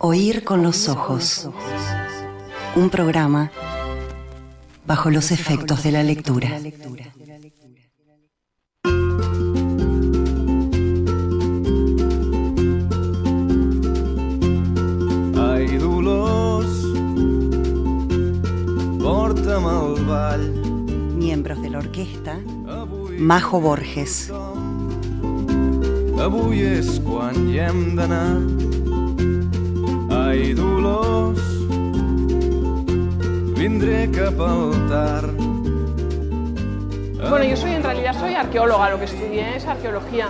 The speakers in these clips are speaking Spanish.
Oír con los ojos. Un programa bajo los efectos de la lectura. Miembros de la orquesta, Majo Borges, Ai, Dolors, vindré. Bueno, yo soy en realidad soy arqueóloga, lo que estudié es arqueología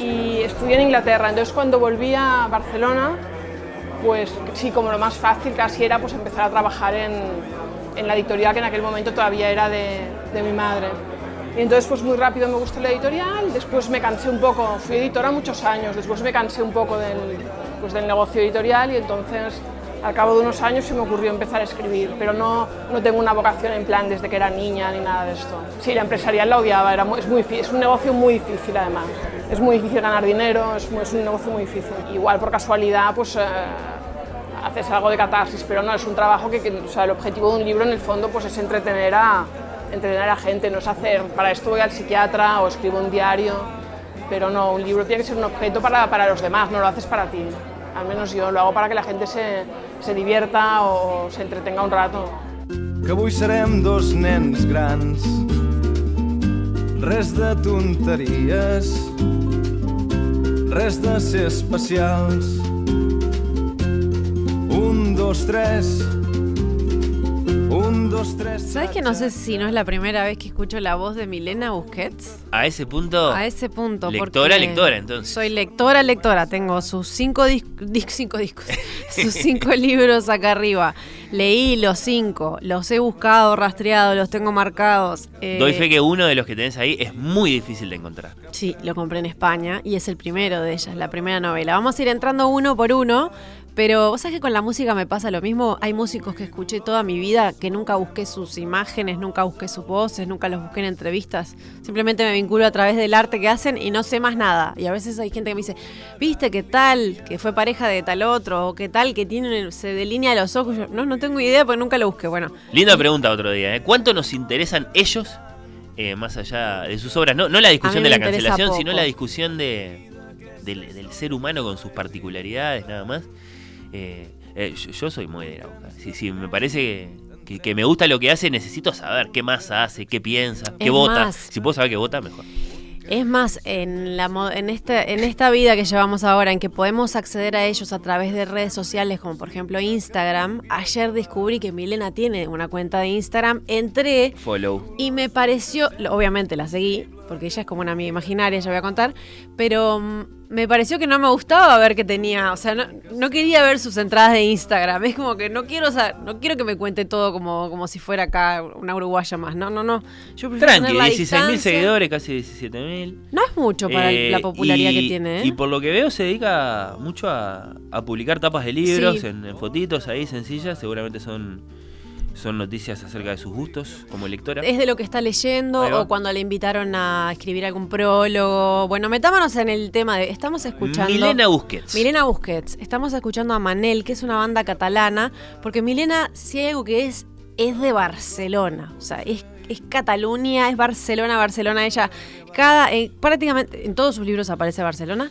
y estudié en Inglaterra. Entonces cuando volví a Barcelona, pues sí, como lo más fácil casi era pues empezar a trabajar en, en la editorial que en aquel momento todavía era de, de mi madre. Y entonces pues muy rápido me gustó la editorial, después me cansé un poco, fui editora muchos años, después me cansé un poco del, pues del negocio editorial y entonces al cabo de unos años se me ocurrió empezar a escribir, pero no, no tengo una vocación en plan desde que era niña ni nada de esto. Sí, la empresarial la odiaba, era muy, es, muy, es un negocio muy difícil además. Es muy difícil ganar dinero, es, muy- es un negocio muy difícil. Igual por casualidad pues eh, haces algo de catarsis, pero no, es un trabajo que, que- o sea, el objetivo de un libro en el fondo pues es entretener a, entretener a gente, no es hacer, para esto voy al psiquiatra o escribo un diario, pero no, un libro tiene que ser un objeto para, para los demás, no lo haces para ti. Al menos yo lo hago para que la gente se, se divierta o se entretenga un rato. que avui serem dos nens grans. Res de tonteries, res de ser especials. Un, dos, tres. Un, dos, tres. ¿Sabes que no sé si no es la primera vez que escucho la voz de Milena Busquets? A ese punto. A ese punto. Lectora, lectora, entonces. Soy lectora, lectora. Tengo sus cinco, dis- dis- cinco discos, sus cinco libros acá arriba. Leí los cinco, los he buscado, rastreado, los tengo marcados. Eh, Doy fe que uno de los que tenés ahí es muy difícil de encontrar. Sí, lo compré en España y es el primero de ellas, la primera novela. Vamos a ir entrando uno por uno, pero vos sabés que con la música me pasa lo mismo. Hay músicos que escuché toda mi vida que nunca busqué sus imágenes, nunca busqué sus voces, nunca los busqué en entrevistas. Simplemente me vinculo a través del arte que hacen y no sé más nada. Y a veces hay gente que me dice, ¿viste qué tal? Que fue pareja de tal otro, o qué tal que tiene, se delinea los ojos. Yo, no, no tengo idea porque nunca lo busqué. Bueno, Linda pregunta otro día, ¿eh? ¿Cuánto nos interesan ellos eh, más allá de sus obras? No, no la discusión de la cancelación, sino la discusión de, del, del ser humano con sus particularidades, nada más. Eh, eh, yo, yo soy muy de. Si, si me parece que, que- que me gusta lo que hace, necesito saber qué más hace, qué piensa, qué Es vota. más. Si puedo saber qué vota, mejor. Es más, en, la, en, esta, en esta vida que llevamos ahora, en que podemos acceder a ellos a través de redes sociales, como por ejemplo Instagram, ayer descubrí que Milena tiene una cuenta de Instagram, entré Follow. y me pareció, obviamente la seguí, porque ella es como una amiga imaginaria, ya voy a contar, pero mm, me pareció que no me gustaba ver que tenía, o sea, no, no quería ver sus entradas de Instagram, es como que no quiero sa- no quiero que me cuente todo como, como si fuera acá una uruguaya más, no, no, no. Yo Tranqui, tener la 16.000 distancia. seguidores, casi 17.000. No es mucho para Eh, la popularidad y- que tiene, ¿eh? Y por lo que veo se dedica mucho a, a publicar tapas de libros Sí. en, en fotitos ahí sencillas. Seguramente son, son noticias acerca de sus gustos como lectora. Es de lo que está leyendo o cuando le invitaron a escribir algún prólogo. Bueno, metámonos en el tema de. Estamos escuchando. Milena Busquets. Milena Busquets. Estamos escuchando a Manel, que es una banda catalana, porque Milena, si hay algo que es, es de Barcelona. O sea, es, es Cataluña, es Barcelona, Barcelona. Ella, cada, eh, prácticamente en todos sus libros aparece Barcelona.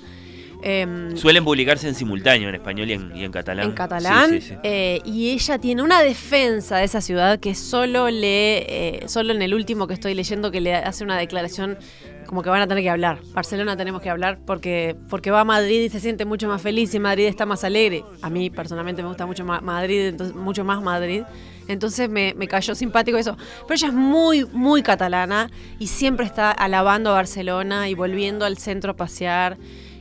Em, Suelen publicarse en simultáneo, en español y en, y en catalán. en catalán. Sí, sí, sí. eh, y ella tiene una defensa de esa ciudad que solo lee, eh, solo en el último que estoy leyendo, que le hace una declaración como que van a tener que hablar. Barcelona tenemos que hablar porque, porque va a Madrid y se siente mucho más feliz y Madrid está más alegre. A mí personalmente me gusta mucho más Madrid, entonces, mucho más Madrid. Entonces me, me cayó simpático eso. Pero ella es muy, muy catalana y siempre está alabando a Barcelona y volviendo al centro a pasear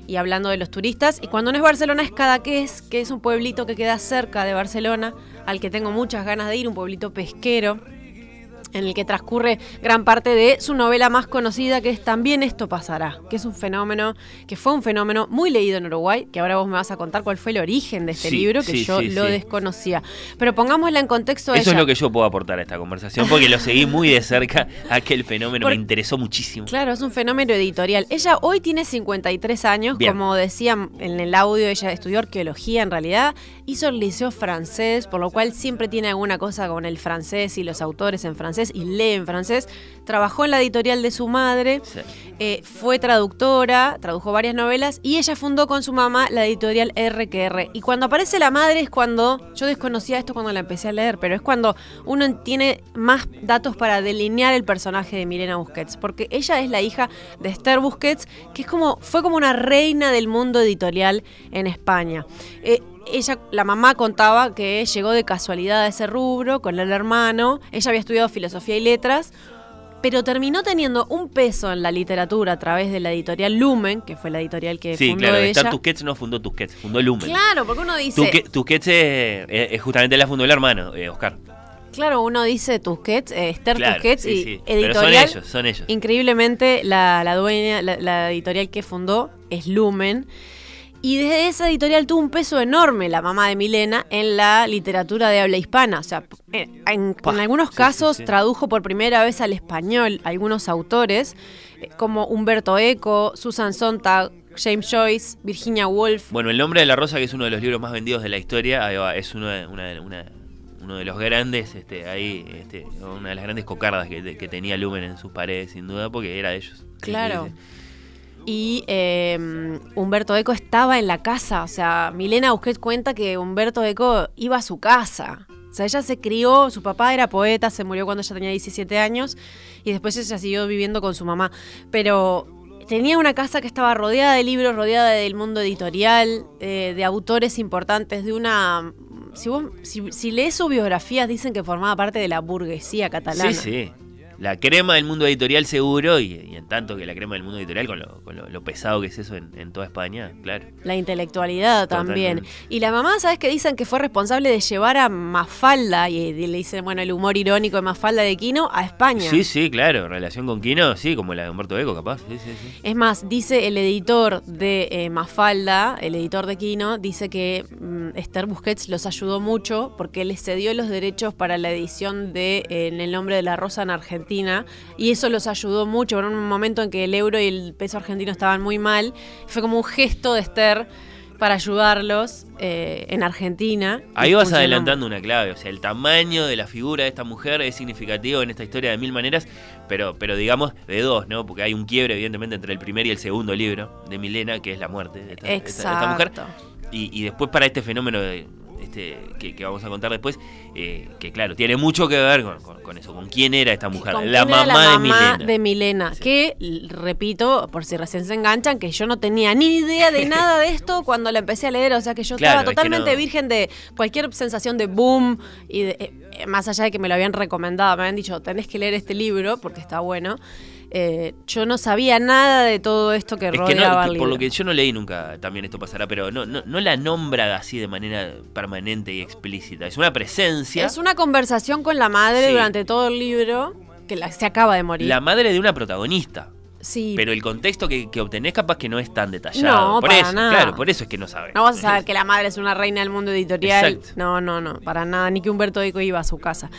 y hablando de los turistas. Y cuando no es Barcelona es Cadaqués, que es un pueblito que queda cerca de Barcelona, al que tengo muchas ganas de ir, un pueblito pesquero. En el que transcurre gran parte de su novela más conocida, que es También esto pasará, que es un fenómeno, que fue un fenómeno muy leído en Uruguay, que ahora vos me vas a contar cuál fue el origen de este Sí, libro, que sí, yo sí, lo desconocía. Pero pongámosla en contexto Eso es lo que yo puedo aportar a esta conversación, porque lo seguí muy de cerca. Aquel fenómeno Por- me interesó muchísimo. Claro, es un fenómeno editorial. Ella hoy tiene 53 años, Bien. como decían en el audio, ella estudió arqueología en realidad, hizo el liceo francés, por lo cual siempre tiene alguna cosa con el francés y los autores en francés y lee en francés. Trabajó en la editorial de su madre, Sí. eh, fue traductora, tradujo varias novelas y ella fundó con su mamá la editorial RQR. Y cuando aparece la madre es cuando, yo desconocía esto cuando la empecé a leer, pero es cuando uno tiene más datos para delinear el personaje de Milena Busquets, porque ella es la hija de Esther Busquets, que es como, fue como una reina del mundo editorial en España. Eh, ella, la mamá contaba que llegó de casualidad a ese rubro con el hermano. Ella había estudiado filosofía y letras, pero terminó teniendo un peso en la literatura a través de la editorial Lumen, que fue la editorial que Sí, fundó claro, ella. Star Tusquets no fundó Tusquets, fundó Lumen. Claro, porque uno dice, Tusque- Tusquets eh, eh, justamente la fundó el hermano, eh, Oscar. claro, uno dice Tusquets, eh, Esther Claro, Tusquets sí, y sí. Pero son editorial. ellos, son ellos. Increíblemente, la, la dueña, la, la editorial que fundó es Lumen. Y desde esa editorial tuvo un peso enorme la mamá de Milena en la literatura de habla hispana. O sea, en, en- algunos casos sí, sí. tradujo por primera vez al español algunos autores, eh, como Humberto Eco, Susan Sontag, James Joyce, Virginia Woolf. Bueno, El nombre de la rosa, que es uno de los libros más vendidos de la historia, va, es uno de, una- una- uno de los grandes, este, ahí, este, una de las grandes cocardas que, que tenía Lumen en sus paredes, sin duda, porque era de ellos. Claro. Y eh, Humberto Eco estaba en la casa. O sea, Milena Busquets cuenta que Humberto Eco iba a su casa. O sea, ella se crió, su papá era poeta, se murió cuando ella tenía 17 años y después ella siguió viviendo con su mamá. Pero tenía una casa que estaba rodeada de libros, rodeada del mundo editorial, eh, de autores importantes, de una... Si, vos, si lees sus biografías, dicen que formaba parte de la burguesía catalana. Sí, sí. La crema del mundo editorial seguro, y, y en tanto que la crema del mundo editorial, con lo, con lo- lo pesado que es eso en, en toda España, claro. La intelectualidad también. Totalmente. Y la mamá, ¿sabes qué dicen? Que fue responsable de llevar a Mafalda, y, y le dicen, bueno, el humor irónico de Mafalda de Quino, a España. Sí, sí, claro. Relación con Quino, sí, como la de Humberto Eco, capaz. Sí, sí, sí. Es más, dice el editor de eh, Mafalda, el editor de Quino, dice que mm, Esther Busquets los ayudó mucho porque les cedió los derechos para la edición de eh, En el nombre de la rosa en Argentina y eso los ayudó mucho en un momento en que el euro y el peso argentino estaban muy mal. Fue como un gesto de Esther para ayudarlos eh, en Argentina. Ahí vas adelantando una clave, o sea, el tamaño de la figura de esta mujer es significativo en esta historia de mil maneras, pero, pero digamos de dos, ¿no? Porque hay un quiebre, evidentemente, entre el primer y el segundo libro de Milena, que es la muerte de esta, mujer. Exacto. Y, y después para este fenómeno de, este, que, que vamos a contar después, eh, que claro, tiene mucho que ver con, con- con eso, con quién era esta mujer, ¿Con la mamá, la de mamá Milena. de Milena, que, repito, por si recién se enganchan, que yo no tenía ni idea de nada de esto cuando la empecé a leer, o sea que yo Claro, estaba es que totalmente no. virgen de cualquier sensación de boom, y de- eh, más allá de que me lo habían recomendado, me habían dicho, tenés que leer este libro porque está bueno. Eh, yo no sabía nada de todo esto que Es que rodeaba no, el que por lo que yo no leí nunca, también esto pasará, pero no, no, no la nombra así de manera permanente y explícita. Es una presencia. Es una conversación con la madre Sí. durante todo el libro, que la- se acaba de morir. La madre de una protagonista. sí, Pero el contexto que, que obtenés capaz que no es tan detallado. No, por para eso, nada. claro, por eso es que no sabes. No vas a saber que la madre es una reina del mundo editorial. Exacto. No, no, no, para nada. Ni que Humberto Eco iba a su casa.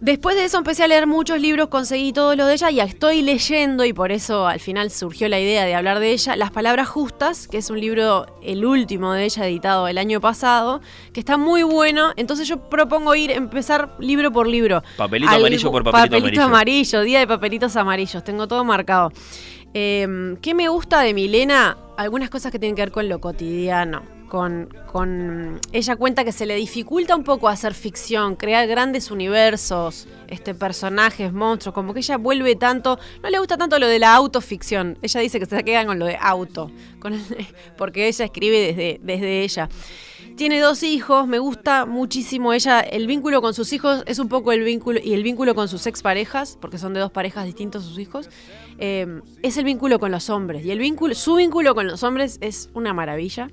Después de eso empecé a leer muchos libros, conseguí todos los de ella y estoy leyendo, y por eso al final surgió la idea de hablar de ella, Las Palabras Justas, que es un libro, el último de ella, editado el año pasado, que está muy bueno. Entonces yo propongo ir, empezar libro por libro. Papelito amarillo por papelito amarillo. amarillo, día de papelitos amarillos, tengo todo marcado. Eh, ¿Qué me gusta de Milena? Algunas cosas que tienen que ver con lo cotidiano. Con, ella cuenta que se le dificulta un poco hacer ficción, crear grandes universos, este personajes, monstruos, como que ella vuelve tanto, no le gusta tanto lo de la autoficción. Ella dice que se queda con lo de auto, porque ella escribe desde, desde ella. Tiene dos hijos, me gusta muchísimo ella. El vínculo con sus hijos es un poco el vínculo y el vínculo con sus exparejas, porque son de dos parejas distintos sus hijos. eh, es el vínculo con los hombres. Y el vínculo, su vínculo con los hombres es una maravilla.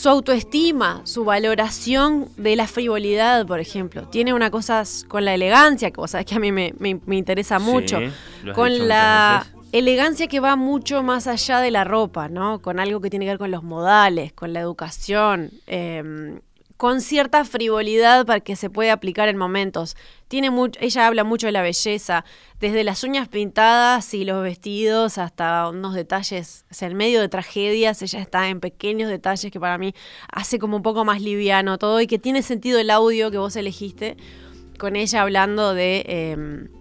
Su autoestima, su valoración de la frivolidad, por ejemplo. Tiene una cosa con la elegancia, que vos sabés que a mí me, me- me interesa mucho. Sí, Con la elegancia que va mucho más allá de la ropa, ¿no? Con algo que tiene que ver con los modales, con la educación, eh, con cierta frivolidad para que se puede aplicar en momentos. Tiene mucho, ella habla mucho de la belleza, desde las uñas pintadas y los vestidos hasta unos detalles, o sea, en medio de tragedias, ella está en pequeños detalles que para mí hace como un poco más liviano todo y que tiene sentido el audio que vos elegiste con ella hablando de... eh,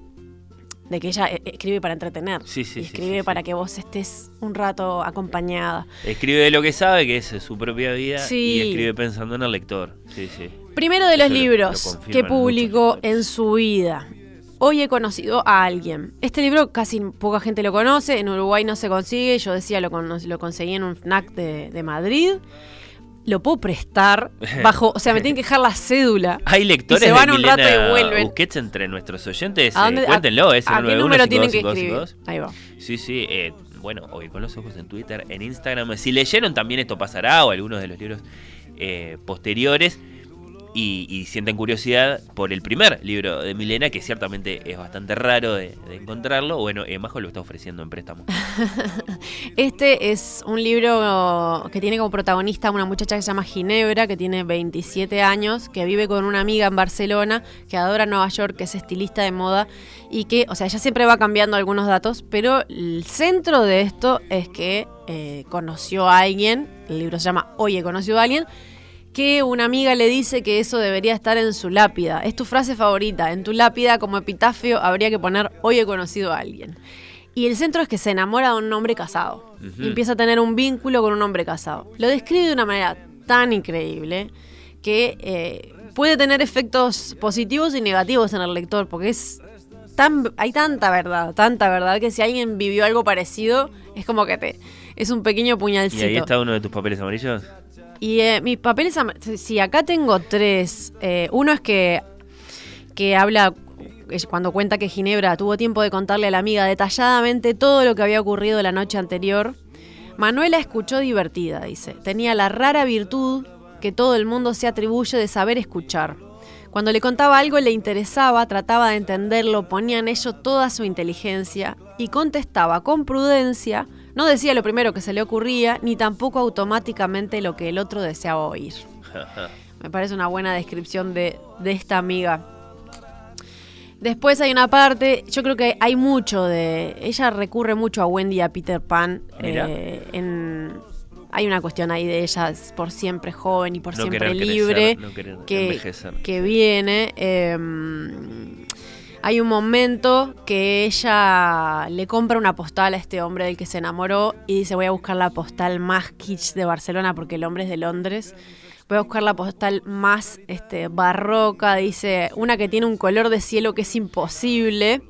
de que ella eh, escribe para entretener. Sí, sí, y escribe sí, para que vos estés un rato acompañada. Escribe de lo que sabe, que es su propia vida, Sí. y escribe pensando en el lector. Sí, sí. Primero de los Eso libros lo que publicó en su vida. Hoy he conocido a alguien. Este libro casi poca gente lo conoce, en Uruguay no se consigue, yo decía lo, lo conseguí en un FNAC de, de Madrid. Lo puedo prestar bajo, o sea, me tienen que dejar la cédula. Hay lectores Y se van de un rato y vuelven. Busquets entre nuestros oyentes. ¿A eh, dónde- cuéntenlo, es el ¿A qué 091 número tienen que 5252. escribir? Ahí va. Sí, sí. eh, bueno, hoy con los ojos en Twitter, en Instagram. Si leyeron también Esto Pasará o algunos de los libros eh, posteriores y, y sienten curiosidad por el primer libro de Milena, que ciertamente es bastante raro de, de encontrarlo, bueno, eh, Majo lo está ofreciendo en préstamo. Este es un libro que tiene como protagonista una muchacha que se llama Ginebra, que tiene 27 años, que vive con una amiga en Barcelona, que adora Nueva York, que es estilista de moda y que, o sea, ella siempre va cambiando algunos datos, pero el centro de esto es que eh, conoció a alguien, el libro se llama Oye, conoció a alguien, que una amiga le dice que eso debería estar en su lápida. Es tu frase favorita. En tu lápida, como epitafio, habría que poner hoy he conocido a alguien. Y el centro es que se enamora de un hombre casado. Y empieza a tener un vínculo con un hombre casado. Lo describe de una manera tan increíble que eh, puede tener efectos positivos y negativos en el lector, porque es tan, hay tanta verdad, tanta verdad, que si alguien vivió algo parecido, es como que te. Es un pequeño ¿Y puñalcito. ahí está uno de tus papeles amarillos? Y eh, mis papeles, sí, acá tengo tres. Eh, uno es que, que habla, es cuando cuenta que Ginebra tuvo tiempo de contarle a la amiga detalladamente todo lo que había ocurrido la noche anterior. Manuela escuchó divertida, dice. Tenía la rara virtud que todo el mundo se atribuye de saber escuchar. Cuando le contaba algo le interesaba, trataba de entenderlo, ponía en ello toda su inteligencia y contestaba con prudencia, no decía lo primero que se le ocurría, ni tampoco automáticamente lo que el otro deseaba oír. Me parece una buena descripción de, de esta amiga. Después hay una parte, yo creo que hay mucho de. Ella recurre mucho a Wendy y a Peter Pan. Mira. eh, en, hay una cuestión ahí de ella por siempre joven y por No siempre crecer, libre no que, que viene. eh, hay un momento que ella le compra una postal a este hombre del que se enamoró y dice voy a buscar la postal más kitsch de Barcelona porque el hombre es de Londres. Voy a buscar la postal más este, barroca, dice, una que tiene un color de cielo que es imposible.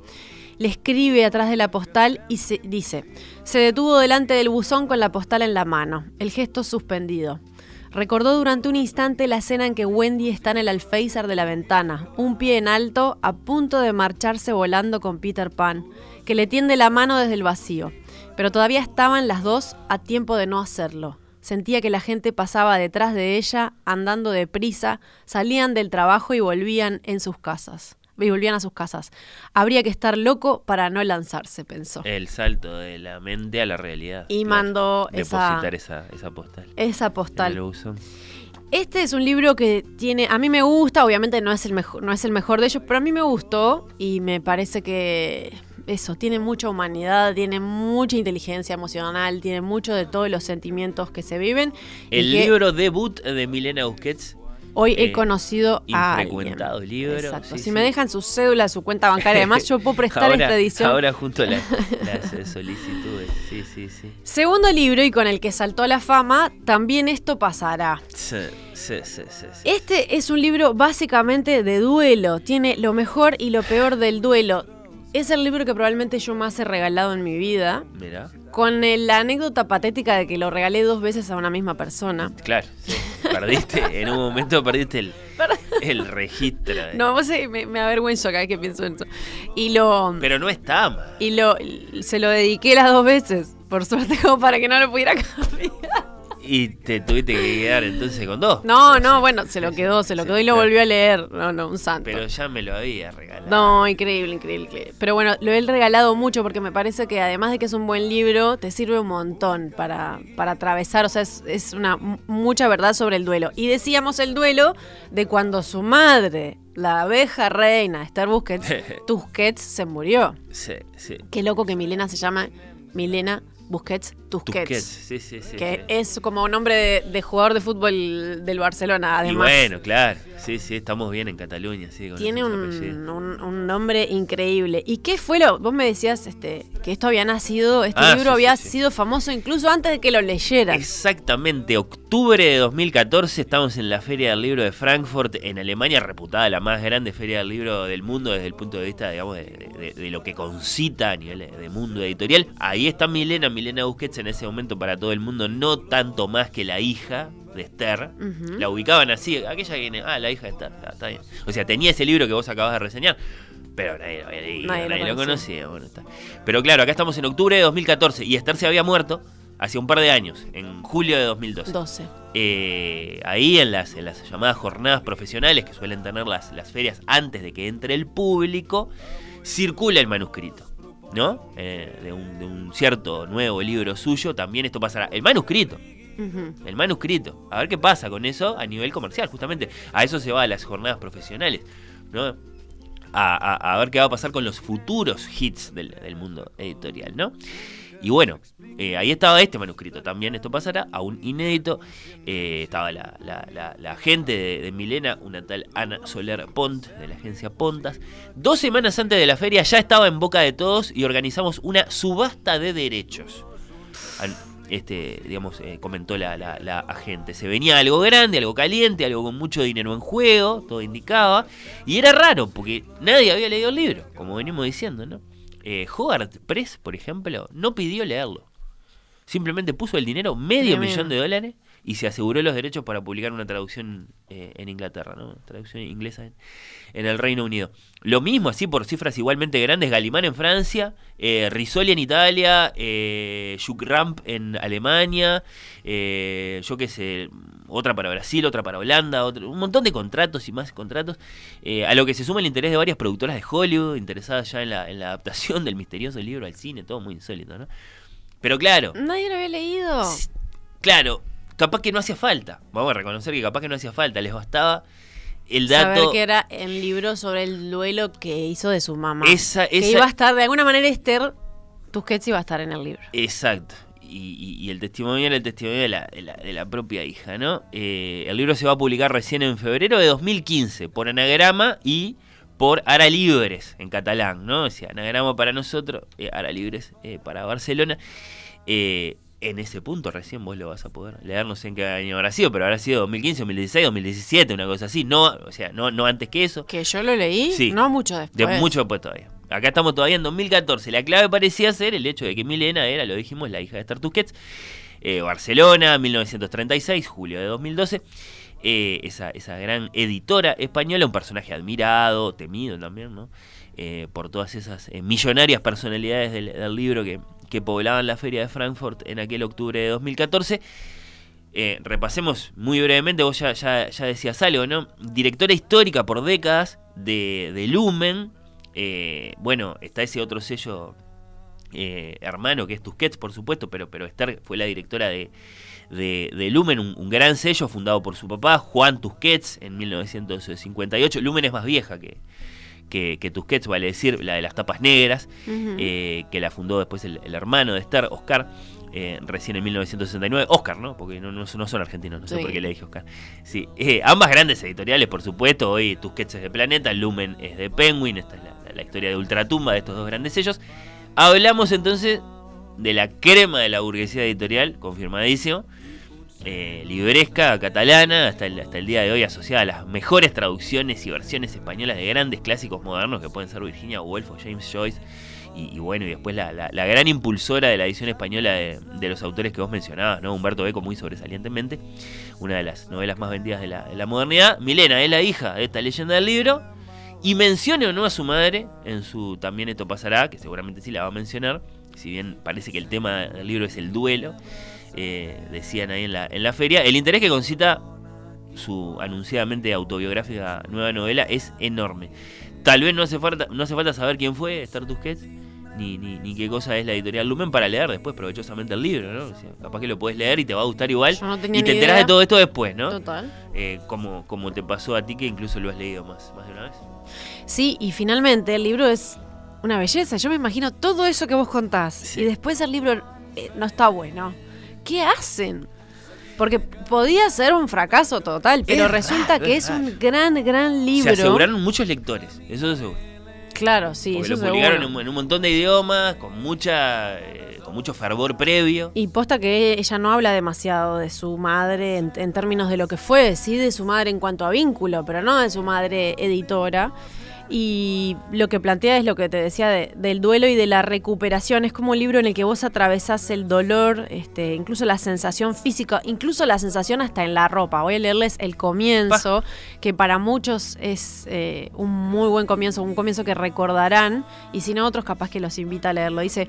Le escribe atrás de la postal y se, dice, se detuvo delante del buzón con la postal en la mano, el gesto suspendido. Recordó durante un instante la escena en que Wendy está en el alféizar de la ventana, un pie en alto, a punto de marcharse volando con Peter Pan, que le tiende la mano desde el vacío. Pero todavía estaban las dos a tiempo de no hacerlo. Sentía que la gente pasaba detrás de ella, andando deprisa, salían del trabajo y volvían en sus casas. Y volvían a sus casas. Habría que estar loco para no lanzarse, pensó. El salto de la mente a la realidad. Y mandó Depositar esa, esa postal. Esa postal. Este es un libro que tiene, a mí me gusta, obviamente no es el mejor, no es el mejor de ellos, pero a mí me gustó y me parece que eso tiene mucha humanidad, tiene mucha inteligencia emocional, tiene mucho de todos los sentimientos que se viven. El que libro debut de Milena Busquets. Hoy he eh, conocido a alguien. infrecuentado libro, Exacto. sí, si sí. me dejan su cédula, su cuenta bancaria, además yo puedo prestar ahora, esta edición. Ahora junto a la- las eh, solicitudes. Sí, sí, sí. Segundo libro y con el que saltó a la fama, también esto pasará. Sí, sí, sí, sí. Este es un libro básicamente de duelo. Tiene lo mejor y lo peor del duelo. Es el libro que probablemente yo más he regalado en mi vida. Mira. Con la anécdota patética de que lo regalé dos veces a una misma persona. Claro, sí. Perdiste, en un momento perdiste el, el registro. de- No, vos sé, me, me avergüenzo cada vez que pienso en eso. Y lo. Pero no está mal. Y lo se lo dediqué las dos veces. Por suerte, como para que no lo pudiera cambiar. Y te tuviste que quedar entonces con dos. No, no, bueno, se lo quedó, se lo quedó y lo volvió a leer. No, no, un santo. Pero ya me lo había regalado. No, increíble, increíble, increíble. Pero bueno, lo he regalado mucho porque me parece que además de que es un buen libro, te sirve un montón para, para atravesar, o sea, es, es una mucha verdad sobre el duelo. Y decíamos el duelo de cuando su madre, la abeja reina, Esther Busquets, Tusquets, se murió. Sí, sí. Qué loco que Milena se llama Milena Busquets Tusquets. Tusquets, sí, sí, sí. Que es como nombre de, de jugador de fútbol del Barcelona, Y además. bueno, claro. Sí, sí, estamos bien en Cataluña, sí. Tiene un, apellidos. un- un nombre increíble. ¿Y qué fue lo? Vos me decías este, que esto había nacido, este Ah, libro había sido famoso incluso antes de que lo leyeran. Exactamente, octubre de 2014 estamos en la Feria del Libro de Frankfurt, en Alemania, reputada la más grande feria del libro del mundo desde el punto de vista, digamos, de, de- de lo que concita a nivel de mundo editorial. Ahí está Milena, Milena Busquets en ese momento para todo el mundo, no tanto más que la hija de Esther. La ubicaban así, aquella que viene, ah, la hija de Esther, está, está bien. O sea, tenía ese libro que vos acabas de reseñar. Pero nadie lo había leído, Nadie nadie, lo conocía. conocía. Bueno, está. Pero claro, acá estamos en octubre de 2014 y Esther se había muerto hace un par de años, en julio de 2012. 12. Eh, ahí en las, en las llamadas jornadas profesionales que suelen tener las, las ferias antes de que entre el público, circula el manuscrito. ¿No? Eh, de, un, de un cierto nuevo libro suyo, también esto pasará. El manuscrito, el manuscrito. A ver qué pasa con eso a nivel comercial, justamente. A eso se va a las jornadas profesionales, ¿no? A, a- a ver qué va a pasar con los futuros hits del, del mundo editorial, ¿no? Y bueno, eh, ahí estaba este manuscrito también, esto pasará, aún inédito. Eh, estaba la, la, la- la agente de, Milena, una tal Ana Soler Pont, de la agencia Pontas. Dos semanas antes de la feria ya estaba en boca de todos y organizamos una subasta de derechos. Este, digamos, eh, comentó la, la- la agente. Se venía algo grande, algo caliente, algo con mucho dinero en juego, todo indicaba. Y era raro, porque nadie había leído el libro, como venimos diciendo, ¿no? Eh, Hogarth Press, por ejemplo, no pidió leerlo. Simplemente puso el dinero, medio millón de dólares, y se aseguró los derechos para publicar una traducción eh, en Inglaterra, ¿no? Traducción inglesa en, en el Reino Unido. Lo mismo, así por cifras igualmente grandes, Galimán en Francia, eh, Risoli en Italia, eh, Juc Ramp en Alemania, eh, yo qué sé, otra para Brasil, otra para Holanda, otro- un montón de contratos y más contratos, a lo que se suma el interés de varias productoras de Hollywood interesadas ya en la, en la adaptación del misterioso libro al cine, todo muy insólito, ¿no? Pero claro, Nadie lo había leído. Claro, capaz que no hacía falta. Vamos a reconocer que capaz que no hacía falta. Les bastaba el Saber dato. que era el libro sobre el duelo que hizo de su mamá. Esa- Que esa- iba a estar, de alguna manera, Esther Tusquets iba a estar en el libro. Exacto. Y, y- y el testimonio era el testimonio de la, de la- de la propia hija, ¿no? Eh, el libro se va a publicar recién en febrero de 2015 por anagrama y por Ara Libres en catalán, ¿no? O sea, anagrama para nosotros, eh, Ara Libres eh, para Barcelona. Eh, en ese punto recién vos lo vas a poder leer, no sé en qué año habrá sido, pero habrá sido 2015, 2016, 2017, una cosa así, no, o sea, no, no antes que eso. Que yo lo leí, Sí. no mucho De después. mucho después todavía. Acá estamos todavía en 2014. La clave parecía ser el hecho de que Milena era, lo dijimos, la hija de Esther Tusquets. Eh, Barcelona, 1936, julio de 2012. Eh, esa, esa gran editora española, un personaje admirado, temido también, ¿no? Eh, por todas esas eh, millonarias personalidades del, libro que, que poblaban la feria de Frankfurt en aquel octubre de 2014. Eh, repasemos muy brevemente, vos ya, ya, ya decías algo, ¿no? Directora histórica por décadas de, de Lumen. Eh, bueno, está ese otro sello hermano que es Tusquets, por supuesto, pero, pero Esther fue la directora de, de, de Lumen, un, un gran sello fundado por su papá, Juan Tusquets, en 1958. Lumen es más vieja que, que, que Tusquets, vale decir, la de las tapas negras, eh, que la fundó después el, el hermano de Esther, Oscar, eh, recién en 1969. Oscar, ¿no? Porque no, no, son- no son argentinos, no sé por qué le dije Oscar. Sí, eh, ambas grandes editoriales, por supuesto. Hoy Tusquets es de Planeta, Lumen es de Penguin. Esta es la, la- la historia de Ultratumba de estos dos grandes sellos. Hablamos entonces de la crema de la burguesía editorial, confirmadísimo. Eh, libresca catalana, hasta el, hasta el día de hoy asociada a las mejores traducciones y versiones españolas de grandes clásicos modernos que pueden ser Virginia Woolf o James Joyce. Y, bueno, y después la, la- gran impulsora de la edición española de, de los autores que vos mencionabas, ¿no? Humberto Eco muy sobresalientemente, una de las novelas más vendidas de la, de la modernidad. Milena es la hija de esta leyenda del libro. Y mencione o no a su madre en su También esto pasará, que seguramente sí la va a mencionar, si bien parece que el tema del libro es el duelo. Eh, decían ahí en la, en la feria. El interés que concita su anunciadamente autobiográfica nueva novela es enorme. Tal vez no hace falta, no hace falta saber quién fue Esther Tusquets, ni, ni, ni qué cosa es la editorial Lumen para leer después provechosamente el libro, ¿no? O sea, capaz que lo puedes leer y te va a gustar igual. No y te enterás de todo esto después, ¿no? Total. Eh, como, como te pasó a ti que incluso lo has leído más, más de una vez. Sí, y finalmente el libro es una belleza. Yo me imagino todo eso que vos contás. Sí. Y después el libro eh, no está bueno. ¿Qué hacen? Porque podía ser un fracaso total, pero Es resulta raro, que es es un gran, gran libro. Se aseguraron muchos lectores, eso es seguro. Claro, sí, Porque eso lo publicaron en, en un montón de idiomas, con mucha eh, con mucho fervor previo. Y posta que ella no habla demasiado de su madre en, en términos de lo que fue, sí de su madre en cuanto a vínculo, pero no de su madre editora. Y lo que plantea es lo que te decía de- del duelo y de la recuperación. Es como un libro en el que vos atravesás el dolor, este, incluso la sensación física, incluso la sensación hasta en la ropa. Voy a leerles el comienzo, que para muchos es eh, un muy buen comienzo, un comienzo que recordarán, y si no otros capaz que los invita a leerlo. Dice,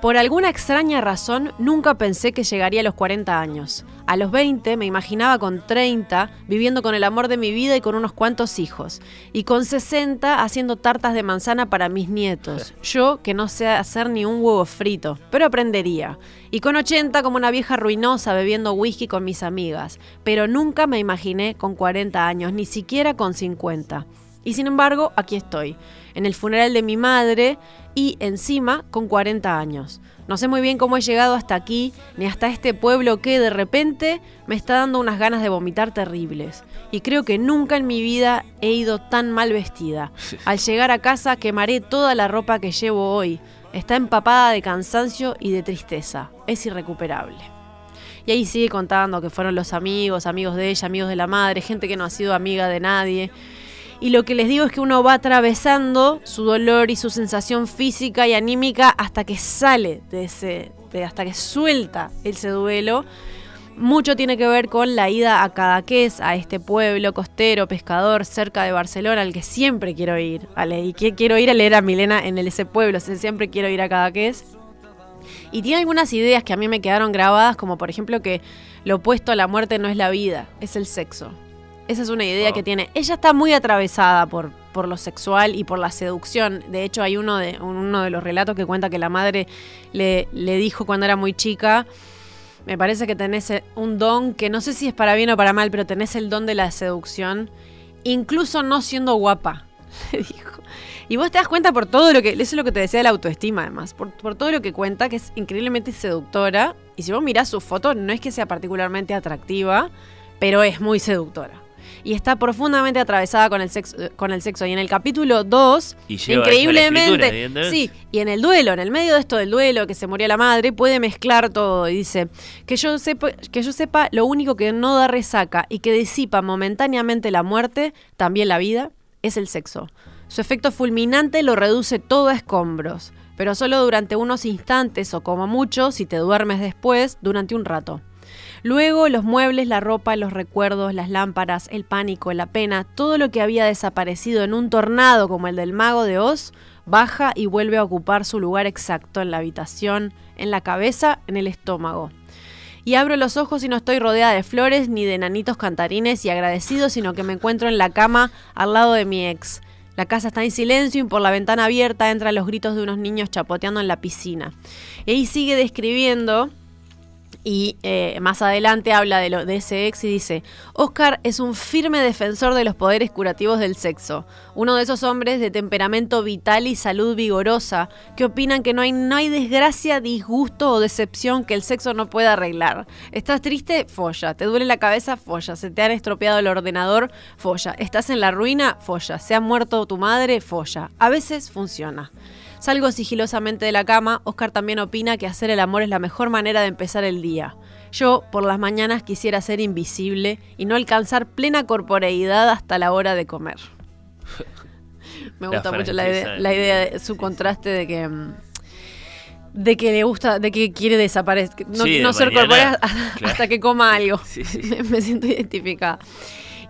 por alguna extraña razón, nunca pensé que llegaría a los 40 años. A los 20 me imaginaba con 30, viviendo con el amor de mi vida y con unos cuantos hijos. Y con 60 haciendo tartas de manzana para mis nietos. Yo que no sé hacer ni un huevo frito, pero aprendería. Y con 80 como una vieja ruinosa bebiendo whisky con mis amigas. Pero nunca me imaginé con 40 años, ni siquiera con 50. Y sin embargo, aquí estoy, en el funeral de mi madre y encima con 40 años. No sé muy bien cómo he llegado hasta aquí, ni hasta este pueblo que de repente me está dando unas ganas de vomitar terribles. Y creo que nunca en mi vida he ido tan mal vestida. Al llegar a casa quemaré toda la ropa que llevo hoy. Está empapada de cansancio y de tristeza. Es irrecuperable. Y ahí sigue contando que fueron los amigos, amigos de ella, amigos de la madre, gente que no ha sido amiga de nadie. Y lo que les digo es que uno va atravesando su dolor y su sensación física y anímica hasta que sale de ese, hasta que suelta ese duelo. Mucho tiene que ver con la ida a Cadaqués, a este pueblo costero, pescador, cerca de Barcelona, al que siempre quiero ir. ¿vale? Y que quiero ir a leer a Milena en ese pueblo, siempre quiero ir a Cadaqués. Y tiene algunas ideas que a mí me quedaron grabadas, como por ejemplo que lo opuesto a la muerte no es la vida, es el sexo. Esa es una idea Wow. que tiene. Ella está muy atravesada por, por lo sexual y por la seducción. De hecho, hay uno de, uno de los relatos que cuenta que la madre le, le dijo cuando era muy chica, me parece que tenés eh, un don que no sé si es para bien o para mal, pero tenés el don de la seducción, incluso no siendo guapa, le dijo. Y vos te das cuenta por todo lo que, eso es lo que te decía de la autoestima además, por, por todo lo que cuenta, que es increíblemente seductora. Y si vos mirás su foto, no es que sea particularmente atractiva, pero es muy seductora. Y está profundamente atravesada con el sexo. Con el sexo. Y en el capítulo 2, Y lleva eso a la escritura, increíblemente, sí, y en el duelo, en el medio de esto del duelo, que se moría la madre, puede mezclar todo. Y dice, que yo, sepa, que yo sepa, lo único que no da resaca y que disipa momentáneamente la muerte, también la vida, es el sexo. Su efecto fulminante lo reduce todo a escombros, pero solo durante unos instantes o como mucho, si te duermes después, durante un rato. Luego los muebles, la ropa, los recuerdos, las lámparas, el pánico, la pena, todo lo que había desaparecido en un tornado como el del mago de Oz, baja y vuelve a ocupar su lugar exacto en la habitación, en la cabeza, en el estómago. Y abro los ojos y no estoy rodeada de flores ni de nanitos cantarines y agradecidos, sino que me encuentro en la cama al lado de mi ex. La casa está en silencio y por la ventana abierta entran los gritos de unos niños chapoteando en la piscina. Y sigue describiendo y eh, más adelante habla de, lo, de ese ex y dice, Oscar es un firme defensor de los poderes curativos del sexo, uno de esos hombres de temperamento vital y salud vigorosa que opinan que no hay, no hay desgracia, disgusto o decepción que el sexo no pueda arreglar. ¿Estás triste? Folla. ¿Te duele la cabeza? Folla. ¿Se te han estropeado el ordenador? Folla. ¿Estás en la ruina? Folla. ¿Se ha muerto tu madre? Folla. A veces funciona. Salgo sigilosamente de la cama. Oscar también opina que hacer el amor es la mejor manera de empezar el día. Yo, por las mañanas, quisiera ser invisible y no alcanzar plena corporeidad hasta la hora de comer. Me La gusta mucho la idea, la idea de su contraste de que. mm, De que le gusta, de que quiere desaparecer, no, Sí, de no ser claro. hasta que coma algo. Sí, sí. Me, me siento identificada.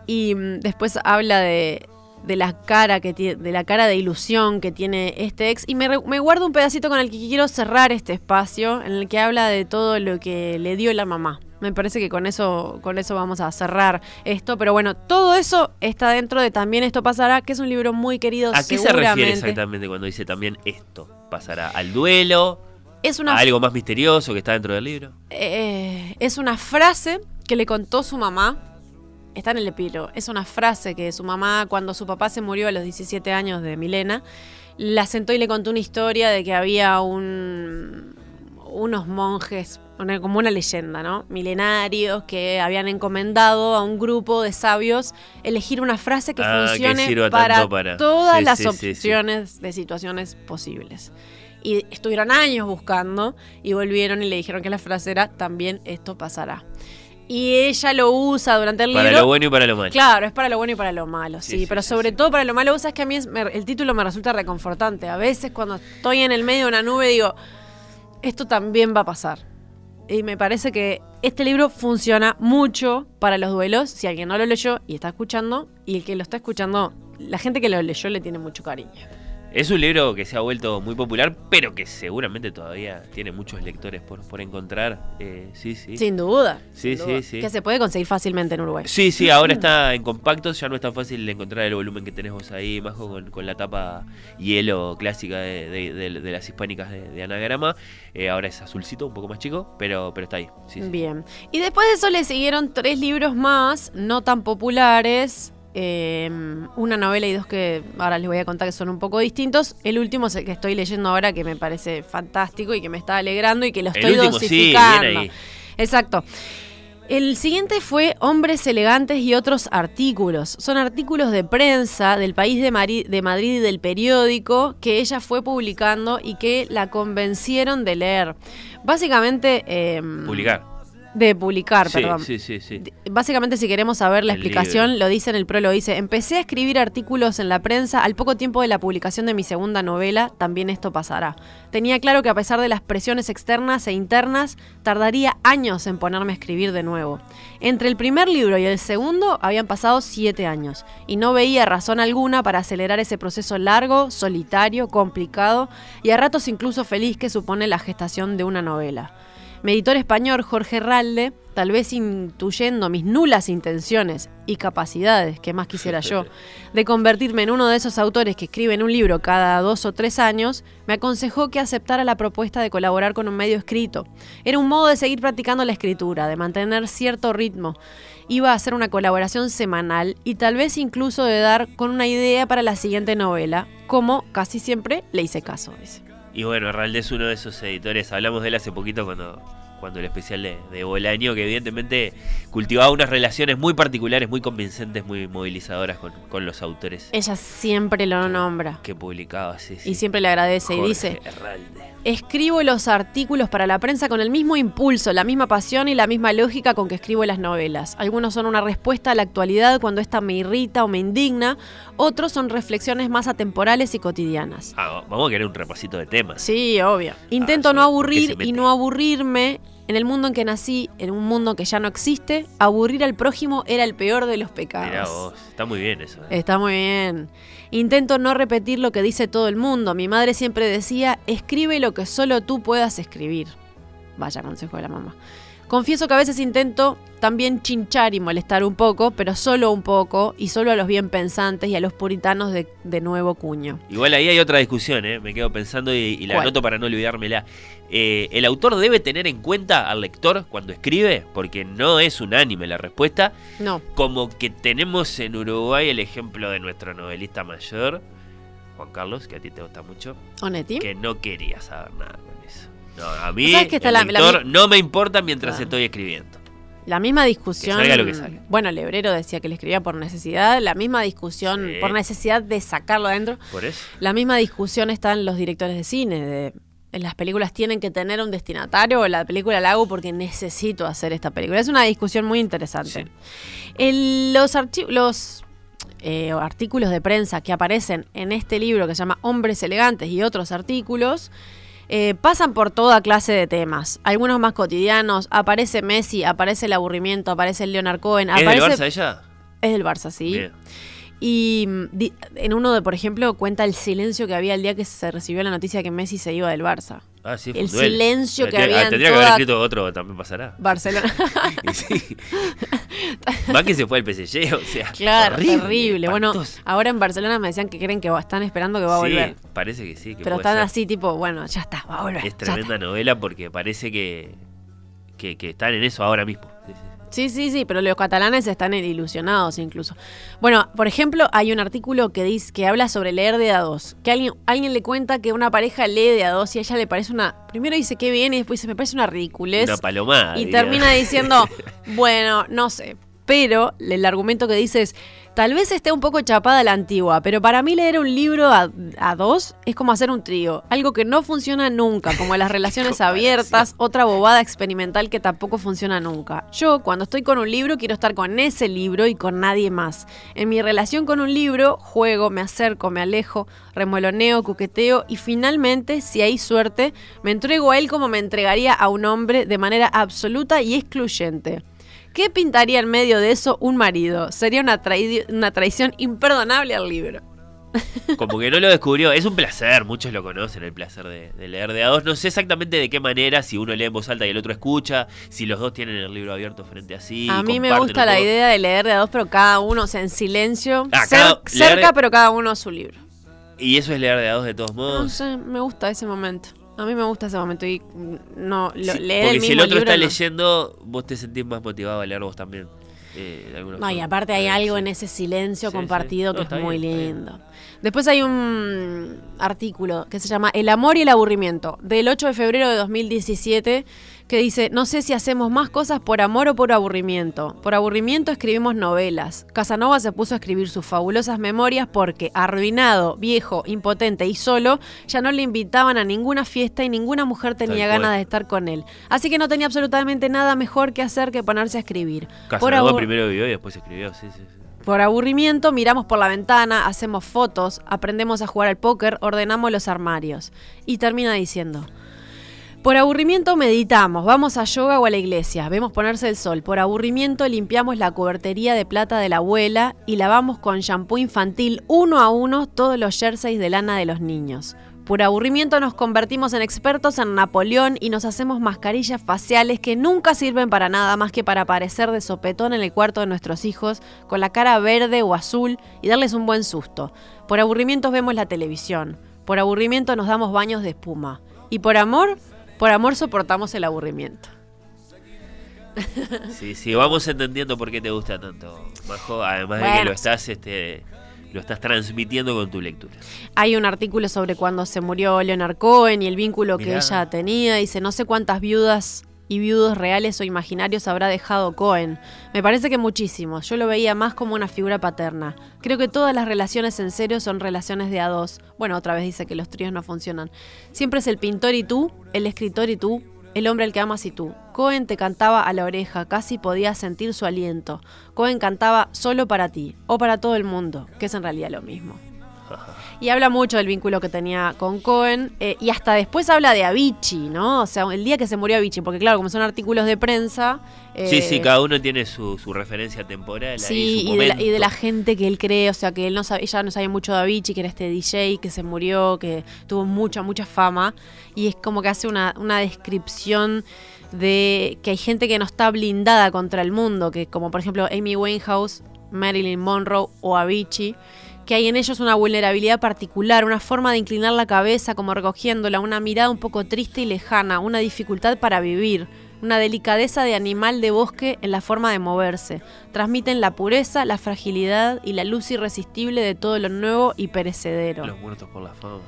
Y mm, después habla de, de la cara que tiene, de la cara de ilusión que tiene este ex. Y me, guardo un pedacito con el que quiero cerrar este espacio, en el que habla de todo lo que le dio la mamá. Me parece que con eso, con eso vamos a cerrar esto. Pero bueno, todo eso está dentro de También esto pasará, que es un libro muy querido. ¿A qué se refiere exactamente cuando dice también esto? ¿Pasará al duelo? Es una ¿A algo más misterioso que está dentro del libro? eh, es una frase que le contó su mamá. Está en el epílogo. Es una frase que su mamá, cuando su papá se murió a los 17 años de Milena, la sentó y le contó una historia de que había un, unos monjes, una- como una leyenda, ¿no? Milenarios que habían encomendado a un grupo de sabios elegir una frase que Ah, funcione para, todas sí, las sí, sí, sí. opciones de situaciones posibles. Y estuvieron años buscando y volvieron y le dijeron que la frase era también esto pasará. Y ella lo usa durante el Para libro. lo bueno y para lo malo. Claro, es para lo bueno y para lo malo, sí. Sí, sí, pero sí, sobre todo para lo malo, vos sabés que a mí es- me- el título me resulta reconfortante. A veces cuando estoy en el medio de una nube digo, esto también va a pasar. Y me parece que este libro funciona mucho para los duelos. Si alguien no lo leyó y está escuchando, y el que lo está escuchando, la gente que lo leyó le tiene mucho cariño. Es un libro que se ha vuelto muy popular, pero que seguramente todavía tiene muchos lectores por, por encontrar. Eh, sí, sí. Sin duda. Sí, sin duda. sí, sí. Que se puede conseguir fácilmente en Uruguay. Sí, sí, ahora está en compactos, ya no es tan fácil encontrar el volumen que tenés vos ahí, Majo, con, con la tapa hielo clásica de, de- de- de las hispánicas de, anagrama. Eh, ahora es azulcito, un poco más chico, pero, pero está ahí. Sí, sí. Bien. Y después de eso le siguieron tres libros más, no tan populares. Eh, una novela y dos que ahora les voy a contar que son un poco distintos. El último es el que estoy leyendo ahora, que me parece fantástico y que me está alegrando y que lo El estoy último, dosificando. Exacto. El siguiente fue Hombres elegantes y otros artículos. Son artículos de prensa del país de, Mari- de Madrid y del periódico que ella fue publicando y que la convencieron de leer. Básicamente... em, Publicar. De publicar, Sí, perdón. sí, sí, sí. Básicamente, si queremos saber la El explicación, libro. lo dice en el prólogo. Dice, empecé a escribir artículos en la prensa al poco tiempo de la publicación de mi segunda novela, También esto pasará. Tenía claro que a pesar de las presiones externas e internas, tardaría años en ponerme a escribir de nuevo. Entre el primer libro y el segundo habían pasado siete años, y no veía razón alguna para acelerar ese proceso largo, solitario, complicado, y a ratos incluso feliz que supone la gestación de una novela. Mi editor español, Jorge Ralde, tal vez intuyendo mis nulas intenciones y capacidades, que más quisiera yo, de convertirme en uno de esos autores que escriben un libro cada dos o tres años, me aconsejó que aceptara la propuesta de colaborar con un medio escrito. Era un modo de seguir practicando la escritura, de mantener cierto ritmo. Iba a hacer una colaboración semanal y tal vez incluso de dar con una idea para la siguiente novela, como casi siempre le hice caso. dice. Y bueno, Ralde es uno de esos editores. Hablamos de él hace poquito cuando, cuando el especial de, de Bolaño, que evidentemente cultivaba unas relaciones muy particulares, muy convincentes, muy movilizadoras con, con los autores Ella siempre lo nombra. que publicaba. Sí, sí. Y siempre le agradece y dice, Ralde. Escribo los artículos para la prensa con el mismo impulso, la misma pasión y la misma lógica con que escribo las novelas. Algunos son una respuesta a la actualidad cuando ésta me irrita o me indigna, otros son reflexiones más atemporales y cotidianas. Ah, vamos a querer un repasito de temas. Sí, obvio. Intento Ah, no sí, ¿por qué se aburrir y no aburrirme. En el mundo en que nací, en un mundo que ya no existe, aburrir al prójimo era el peor de los pecados. Mirá vos, está muy bien eso. ¿eh? Está muy bien. Intento no repetir lo que dice todo el mundo. Mi madre siempre decía, escribe lo que solo tú puedas escribir. Vaya consejo de la mamá. Confieso que a veces intento también chinchar y molestar un poco, pero solo un poco, y solo a los bien pensantes y a los puritanos de, de nuevo cuño. Igual ahí hay otra discusión, ¿eh? me quedo pensando y, y la anoto para no olvidármela. Eh, ¿El autor debe tener en cuenta al lector cuando escribe? Porque no es unánime la respuesta. No, Como que tenemos en Uruguay el ejemplo de nuestro novelista mayor, Juan Carlos, que a ti te gusta mucho, Onetti. que no quería saber nada con eso. No, a mí ¿Vos sabés que está el la- la lector mi- no me importa mientras Claro. estoy escribiendo. La misma discusión. Que salga lo que salga. Bueno, Lebrero decía que le escribía por necesidad. La misma discusión Sí. por necesidad de sacarlo adentro. Por eso. La misma discusión está en los directores de cine. De, en las películas tienen que tener un destinatario o la película la hago porque necesito hacer esta película. Es una discusión muy interesante. Sí. El- los los eh, artículos de prensa que aparecen en este libro que se llama Hombres Elegantes y otros artículos eh, pasan por toda clase de temas. Algunos más cotidianos. Aparece Messi, aparece el aburrimiento, aparece el Leonard Cohen. ¿Es del Barça ella? es del Barça, sí. Bien. Y mm, en uno de, por ejemplo, cuenta el silencio que había el día que se recibió la noticia que Messi se iba del Barça. Ah, sí, El silencio que había en Tendría que haber escrito otro, también pasará. Barcelona. Sí. Más que se fue el PSG, o sea. claro, horrible, terrible. Bueno, ahora en Barcelona me decían que creen que están esperando que va a Sí, volver. parece que sí. Que Pero están ser. así, tipo, bueno, ya está, va a volver. Es tremenda novela porque parece que, que, que están en eso ahora mismo. Sí, sí. Sí, pero los catalanes están ilusionados incluso. Bueno, por ejemplo, hay un artículo que dice que habla sobre leer de a dos. Que alguien, alguien le cuenta que una pareja lee de a dos y a ella le parece una. Primero dice que bien y después dice me parece una ridiculez. Una palomada. y diría. termina diciendo, bueno, no sé. Pero el argumento que dice es, tal vez esté un poco chapada la antigua, pero para mí leer un libro a, a dos es como hacer un trío, algo que no funciona nunca, como las relaciones abiertas, otra bobada experimental que tampoco funciona nunca. Yo, cuando estoy con un libro, quiero estar con ese libro y con nadie más. En mi relación con un libro, juego, me acerco, me alejo, remoloneo, coqueteo y finalmente, si hay suerte, me entrego a él como me entregaría a un hombre de manera absoluta y excluyente. ¿Qué pintaría en medio de eso un marido? Sería una, traición imperdonable al libro. Como que no lo descubrió. Es un placer, muchos lo conocen, el placer de, de leer de a dos. No sé exactamente de qué manera, si uno lee en voz alta y el otro escucha, si los dos tienen el libro abierto frente a sí. a mí me gusta la idea de leer de a dos, pero cada uno, o sea, en silencio. Ah, cer- cada- cerca, pero cada uno su libro. Y eso es leer de a dos de todos No modos. sé, me gusta ese momento. A mí me gusta ese momento y no lo- Sí, leer porque el si mismo el otro libro. está no. leyendo, vos te sentís más motivado a leer vos también. eh, No, y aparte hay Eh, algo sí. en ese silencio Sí, compartido sí. No, que es muy bien. lindo. Después hay un artículo que se llama El amor y el aburrimiento, del 8 de febrero de 2017, que dice, no sé si hacemos más cosas por amor o por aburrimiento. Por aburrimiento escribimos novelas. Casanova se puso a escribir sus fabulosas memorias porque, arruinado, viejo, impotente y solo, ya no le invitaban a ninguna fiesta y ninguna mujer tenía Tal cual. ganas de estar con él. Así que no tenía absolutamente nada mejor que hacer que ponerse a escribir. Casanova primero vivió y después escribió, sí, sí. sí. por aburrimiento miramos por la ventana, hacemos fotos, aprendemos a jugar al póker, ordenamos los armarios. Y termina diciendo, por aburrimiento meditamos, vamos a yoga o a la iglesia, vemos ponerse el sol. Por aburrimiento limpiamos la cobertería de plata de la abuela y lavamos con shampoo infantil uno a uno todos los jerseys de lana de los niños. Por aburrimiento nos convertimos en expertos en Napoleón y nos hacemos mascarillas faciales que nunca sirven para nada más que para aparecer de sopetón en el cuarto de nuestros hijos con la cara verde o azul y darles un buen susto. Por aburrimiento vemos la televisión. Por aburrimiento nos damos baños de espuma. Y por amor, por amor soportamos el aburrimiento. Sí, sí, vamos entendiendo por qué te gusta tanto, Majo. Además de que lo estás, este, lo estás transmitiendo con tu lectura. Hay un artículo sobre cuando se murió Leonard Cohen y el vínculo que ella tenía. Dice, no sé cuántas viudas y viudos reales o imaginarios habrá dejado Cohen. Me parece que muchísimos. Yo lo veía más como una figura paterna. Creo que todas las relaciones en serio son relaciones de a dos. Bueno, otra vez dice que los tríos no funcionan. Siempre es el pintor y tú, el escritor y tú, el hombre al que amas y tú. Cohen te cantaba a la oreja, casi podías sentir su aliento. Cohen cantaba solo para ti, o para todo el mundo, que es en realidad lo mismo. Y habla mucho del vínculo que tenía con Cohen. eh, y hasta después habla de Avicii, ¿no? O sea, el día que se murió Avicii, porque claro, como son artículos de prensa. sí, eh, sí, cada uno tiene su, su referencia temporal. ahí, Sí, su y de, la, y de la gente que él cree, o sea, que él no sabía, ella no sabía mucho de Avicii, que era este DJ que se murió, que tuvo mucha, mucha fama. Y es como que hace una, una descripción de que hay gente que no está blindada contra el mundo, que como por ejemplo Amy Winehouse, Marilyn Monroe o Avicii, que hay en ellos una vulnerabilidad particular, una forma de inclinar la cabeza como recogiéndola, una mirada un poco triste y lejana, una dificultad para vivir, una delicadeza de animal de bosque en la forma de moverse. Transmiten la pureza, la fragilidad y la luz irresistible de todo lo nuevo y perecedero. Los muertos por la fama.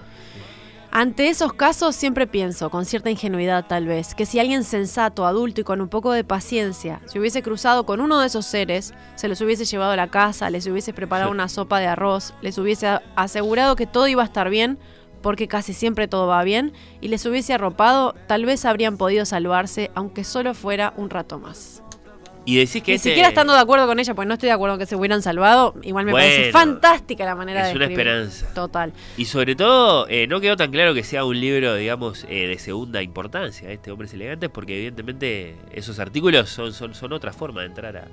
Ante esos casos siempre pienso, con cierta ingenuidad tal vez, que si alguien sensato, adulto y con un poco de paciencia se hubiese cruzado con uno de esos seres, se los hubiese llevado a la casa, les hubiese preparado una sopa de arroz, les hubiese asegurado que todo iba a estar bien, porque casi siempre todo va bien, y les hubiese arropado, tal vez habrían podido salvarse, aunque solo fuera un rato más. Y decís que Ni este siquiera estando de acuerdo con ella, pues no estoy de acuerdo que se hubieran salvado, igual me parece fantástica la manera es de una escribir. esperanza. Total. Y sobre todo, eh, no quedó tan claro que sea un libro, digamos, eh, de segunda importancia, este Hombres Elegantes, porque evidentemente esos artículos son, son, son otra forma de entrar a,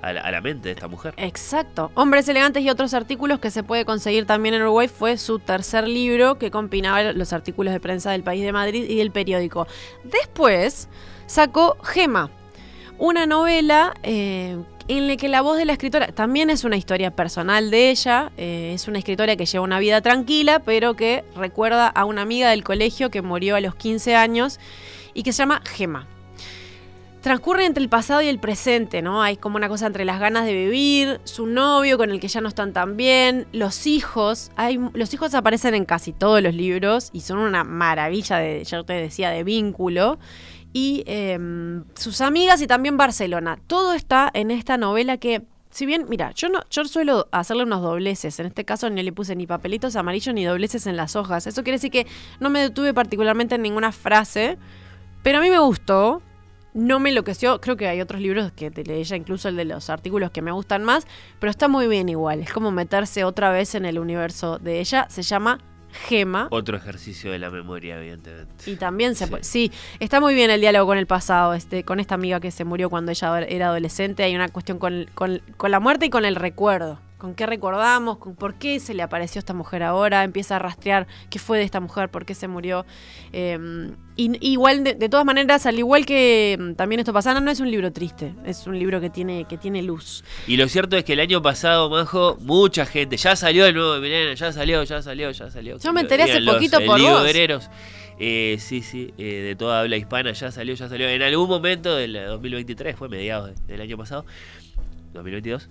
a la, a la mente de esta mujer. Exacto. Hombres elegantes y otros artículos que se puede conseguir también en Uruguay fue su tercer libro que combinaba los artículos de prensa del País de Madrid y del periódico. Después sacó Gema, una novela eh, en la que la voz de la escritora también es una historia personal de ella, eh, es una escritora que lleva una vida tranquila, pero que recuerda a una amiga del colegio que murió a los 15 años y que se llama Gema. Transcurre entre el pasado y el presente, ¿no? Hay como una cosa entre las ganas de vivir, su novio con el que ya no están tan bien, los hijos. Los hijos aparecen en casi todos los libros y son una maravilla, de, ya te decía, de vínculo y em, sus amigas y también Barcelona. Todo está en esta novela que, si bien, mira, yo no, yo suelo hacerle unos dobleces. En este caso no le puse ni papelitos amarillos ni dobleces en las hojas. Eso quiere decir que no me detuve particularmente en ninguna frase, pero a mí me gustó. No me enloqueció, creo que hay otros libros que te leí ya, incluso el de los artículos que me gustan más, pero está muy bien igual. Es como meterse otra vez en el universo de ella. Se llama Gema. Otro ejercicio de la memoria, evidentemente. Y también se Sí. puede. Sí, está muy bien el diálogo con el pasado, este, con esta amiga que se murió cuando ella era adolescente. Hay una cuestión con, con- con la muerte y con el recuerdo. Con qué recordamos, con por qué se le apareció esta mujer ahora, empieza a rastrear qué fue de esta mujer, por qué se murió. Eh, y, igual, de, de todas maneras, al igual que mm, también esto pasaba, no es un libro triste, es un libro que tiene, que tiene luz. Y lo cierto es que el año pasado, Majo, mucha gente, ya salió el nuevo Milena, ya salió, ya salió, ya salió. Yo me enteré hace los- poquito por vos. Eh, sí, sí, eh, de toda habla hispana, ya salió, ya salió. En algún momento del 2023, fue mediados de- del año pasado, 2022,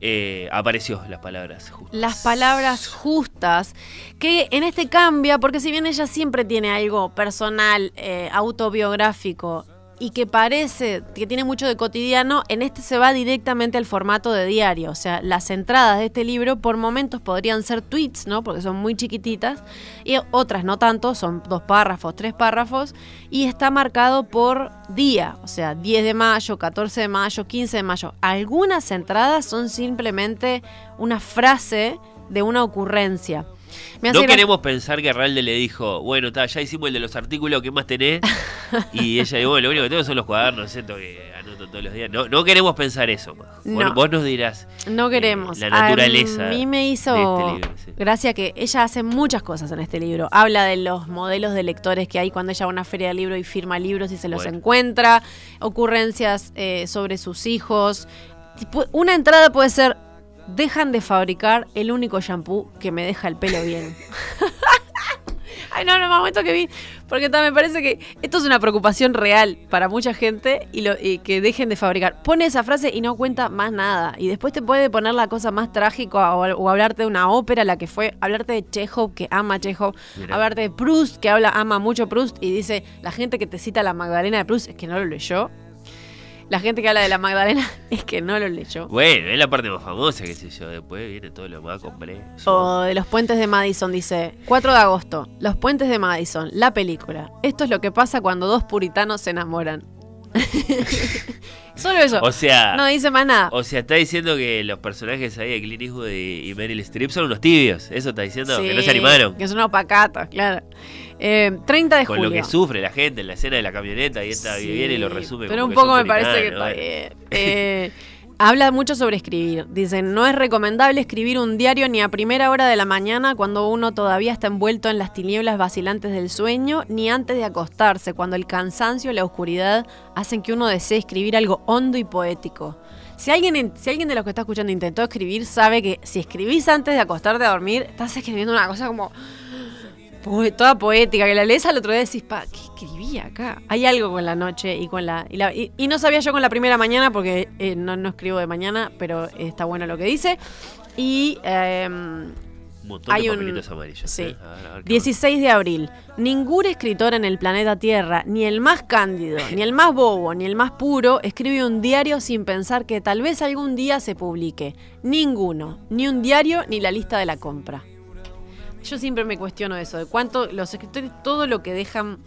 eh, apareció las palabras justas. las palabras justas, que en este cambia, porque si bien ella siempre tiene algo personal, eh, autobiográfico, y que parece que tiene mucho de cotidiano, en este se va directamente al formato de diario. O sea, las entradas de este libro por momentos podrían ser tweets, ¿no? Porque son muy chiquititas, y otras no tanto, son dos párrafos, tres párrafos, y está marcado por día, o sea, 10 de mayo, 14 de mayo, 15 de mayo. Algunas entradas son simplemente una frase de una ocurrencia. Me No gra- queremos pensar que Ralde le dijo, bueno, está, ya hicimos el de los artículos, ¿qué más tenés? y ella dijo, bueno, lo único que tengo son los cuadernos, esto que anoto todos los días. No, no queremos pensar eso. Majo. Vos- No. Vos, nos dirás. No eh, queremos. la naturaleza A mí me hizo de este libro, sí. gracia que ella hace muchas cosas en este libro. Habla de los modelos de lectores que hay cuando ella va a una feria de libro y firma libros y se los Bueno. encuentra. Ocurrencias eh, sobre sus hijos. Una entrada puede ser, dejan de fabricar el único shampoo que me deja el pelo bien. Ay, no, en el momento que vi. Porque me parece que esto es una preocupación real para mucha gente y, lo, y que dejen de fabricar. Pone esa frase y no cuenta más nada. Y después te puede poner la cosa más trágica o, o hablarte de una ópera, la que fue, hablarte de Chekhov, que ama Chekhov, Mirá. hablarte de Proust, que habla, ama mucho Proust y dice, la gente que te cita la Magdalena de Proust es que no lo leyó. La gente que habla de la Magdalena es que no lo leyó. Bueno, es la parte más famosa, qué sé yo. Después viene todo lo más complejo. O de los puentes de Madison, dice 4 de agosto, los puentes de Madison, la película. Esto es lo que pasa cuando dos puritanos se enamoran. Solo eso. O sea, no dice más nada. o sea, está diciendo que los personajes ahí de Clint Eastwood y, Meryl Streep son unos tibios. Eso está diciendo que no se animaron. Que son unos pacatos, claro. Eh, 30 de Con julio. lo que sufre la gente en la escena de la camioneta y esta Sí, viene y lo resume. Pero un poco me parece que está bien. Eh, habla mucho sobre escribir. Dicen, no es recomendable escribir un diario ni a primera hora de la mañana cuando uno todavía está envuelto en las tinieblas vacilantes del sueño, ni antes de acostarse, cuando el cansancio y la oscuridad hacen que uno desee escribir algo hondo y poético. Si alguien, si alguien de los que está escuchando intentó escribir, sabe que si escribís antes de acostarte a dormir, estás escribiendo una cosa como toda poética, que la lees al otro día y decís, pa, ¿qué escribí acá? Hay algo con la noche y con la... Y, la- y- y no sabía yo con la primera mañana porque eh, no, no escribo de mañana, pero está bueno lo que dice. Y Un montón hay de un- amarillos. sí. ¿eh? A ver, a ver qué 16 de abril. Ningún escritor en el planeta Tierra, ni el más cándido, ni el más bobo, ni el más puro, escribe un diario sin pensar que tal vez algún día se publique. Ninguno. Ni un diario, ni la lista de la compra. Yo siempre me cuestiono eso, de cuánto los escritores, todo lo que dejan,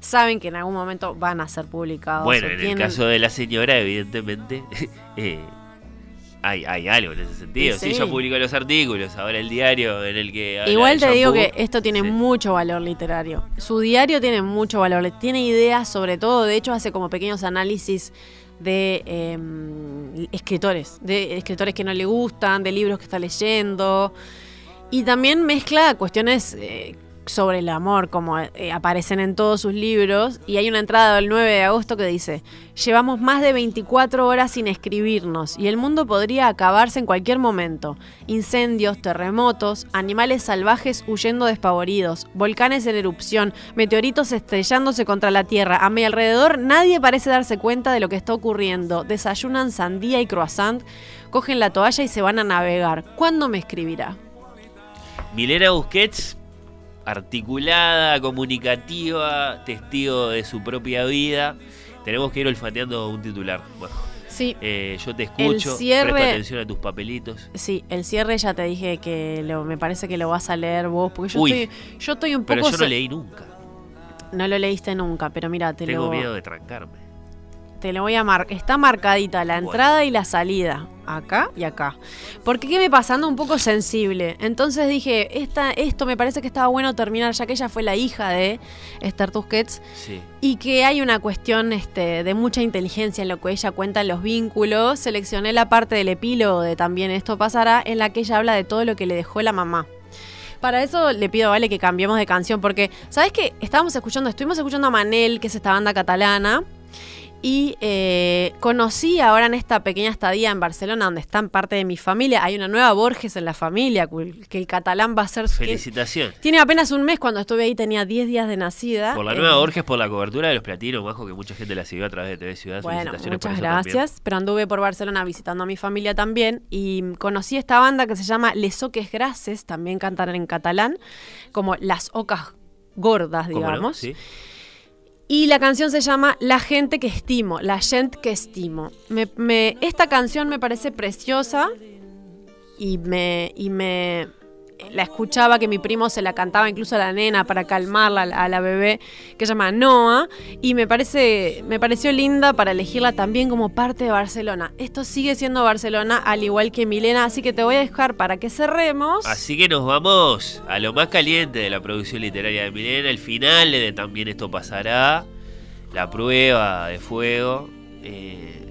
saben que en algún momento van a ser publicados. Bueno, en tienen- el caso de la señora, evidentemente, eh, hay, hay algo en ese sentido. Sí. ella publicó los artículos, ahora el diario en el que. Igual te digo que esto tiene sí. mucho valor literario. Su diario tiene mucho valor, tiene ideas sobre todo, de hecho hace como pequeños análisis de em, escritores, de escritores que no le gustan, de libros que está leyendo. Y también mezcla cuestiones eh, sobre el amor, como eh, aparecen en todos sus libros. Y hay una entrada del 9 de agosto que dice, llevamos más de 24 horas sin escribirnos y el mundo podría acabarse en cualquier momento. Incendios, terremotos, animales salvajes huyendo despavoridos, volcanes en erupción, meteoritos estrellándose contra la Tierra. A mi alrededor nadie parece darse cuenta de lo que está ocurriendo. Desayunan sandía y croissant, cogen la toalla y se van a navegar. ¿Cuándo me escribirá? Milena Busquets articulada, comunicativa, testigo de su propia vida. Tenemos que ir olfateando un titular. Bueno, Sí. eh, yo te escucho, cierre- presta atención a tus papelitos. Sí, el cierre ya te dije que lo- me parece que lo vas a leer vos, porque yo Uy. estoy, yo estoy un poco... Pero yo no leí nunca. no lo leíste nunca, pero mira, te Tengo lo, miedo de trancarme. Te lo voy a marcar. Está marcadita la entrada y la salida, acá y acá. Porque qué me pasando un poco sensible. Entonces dije, esta, esto me parece que estaba bueno terminar, ya que ella fue la hija de Esther Tusquets. Sí. Y que hay una cuestión este, de mucha inteligencia en lo que ella cuenta en los vínculos. Seleccioné la parte del epílogo de También esto pasará, en la que ella habla de todo lo que le dejó la mamá. Para eso le pido a Vale que cambiemos de canción, porque, ¿sabes qué? Estábamos escuchando, estuvimos escuchando a Manel, que es esta banda catalana, y eh, conocí ahora en esta pequeña estadía en Barcelona, donde están parte de mi familia, hay una nueva Borges en la familia, que el catalán va a ser... que- Felicitación. tiene apenas un mes, cuando estuve ahí tenía 10 días de nacida. Por la Eh, nueva Borges, por la cobertura de los platinos, bajo que mucha gente la siguió a través de TV Ciudad. Bueno, Felicitaciones por muchas también. gracias. Pero anduve por Barcelona visitando a mi familia también y conocí esta banda que se llama Les Oques Grases, también cantan en catalán, como Las Ocas Gordas, ¿Cómo no? digamos. Sí. Y la canción se llama La gente que estimo, La gente que estimo. Me- me- esta canción me parece preciosa y me, y me la escuchaba que mi primo se la cantaba incluso a la nena para calmarla a la- bebé que se llama Noah y me parece me pareció linda para elegirla también como parte de Barcelona. Esto sigue siendo Barcelona al igual que Milena, así que te voy a dejar para que cerremos. Así que nos vamos a lo más caliente de la producción literaria de Milena, el final de También esto pasará, la prueba de fuego. eh,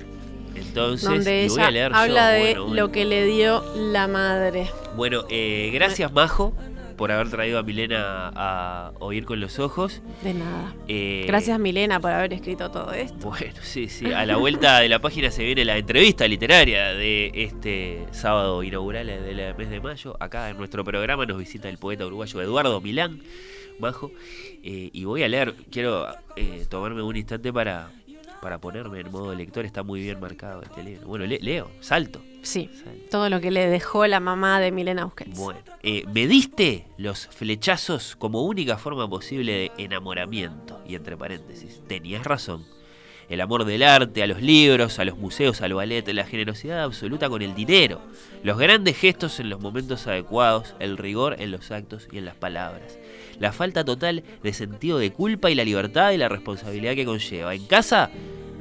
entonces, donde y voy a ella leer yo, habla de bueno, bueno. lo que le dio la madre. Bueno, eh, gracias Majo por haber traído a Milena a oír con los ojos. De nada. Eh, Gracias Milena por haber escrito todo esto. Bueno, sí, sí. A la vuelta de la página se viene la entrevista literaria de este sábado inaugural del mes de mayo. Acá en nuestro programa nos visita el poeta uruguayo Eduardo Milán, Majo. Eh, y voy a leer, quiero tomarme un instante para, para ponerme en modo lector. Está muy bien marcado este libro. Bueno, le- leo, salto. Sí, salto. todo lo que le dejó la mamá de Milena Busquets. Bueno, eh, me diste los flechazos como única forma posible de enamoramiento. Y entre paréntesis, tenías razón. El amor del arte, a los libros, a los museos, al ballet, la generosidad absoluta con el dinero, los grandes gestos en los momentos adecuados, el rigor en los actos y en las palabras, la falta total de sentido de culpa y la libertad y la responsabilidad que conlleva. En casa,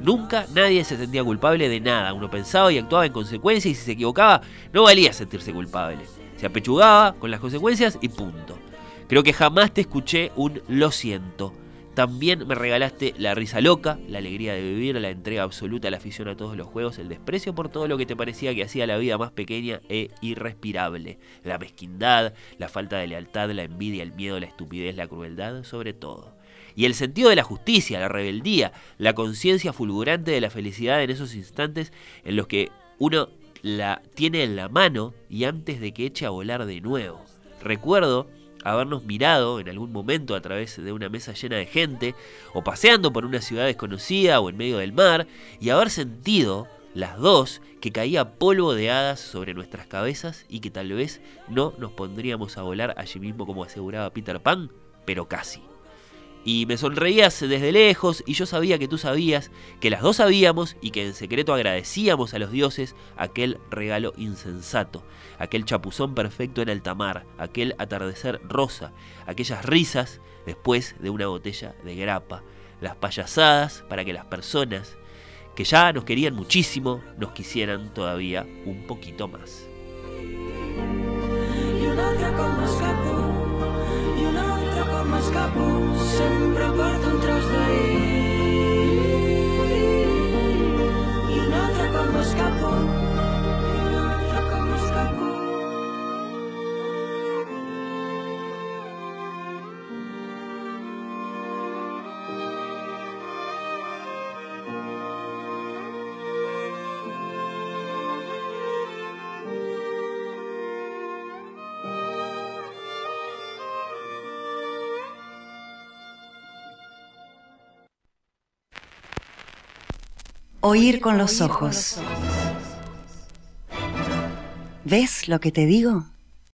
nunca nadie se sentía culpable de nada. Uno pensaba y actuaba en consecuencia y si se equivocaba, no valía sentirse culpable. Se apechugaba con las consecuencias y punto. Creo que jamás te escuché un lo siento. También me regalaste la risa loca, la alegría de vivir, la entrega absoluta, la afición a todos los juegos, el desprecio por todo lo que te parecía que hacía la vida más pequeña e irrespirable, la mezquindad, la falta de lealtad, la envidia, el miedo, la estupidez, la crueldad, sobre todo. Y el sentido de la justicia, la rebeldía, la conciencia fulgurante de la felicidad en esos instantes en los que uno la tiene en la mano y antes de que eche a volar de nuevo. Recuerdo habernos mirado en algún momento a través de una mesa llena de gente, o paseando por una ciudad desconocida o en medio del mar, y haber sentido, las dos, que caía polvo de hadas sobre nuestras cabezas y que tal vez no nos pondríamos a volar allí mismo como aseguraba Peter Pan, pero casi. Y me sonreías desde lejos y yo sabía que tú sabías, que las dos sabíamos y que en secreto agradecíamos a los dioses aquel regalo insensato, aquel chapuzón perfecto en alta mar, aquel atardecer rosa, aquellas risas después de una botella de grapa, las payasadas para que las personas que ya nos querían muchísimo nos quisieran todavía un poquito más. I un altre com m'escapo, i un altre com m'escapo, some Oír con los ojos. ¿Ves lo que te digo?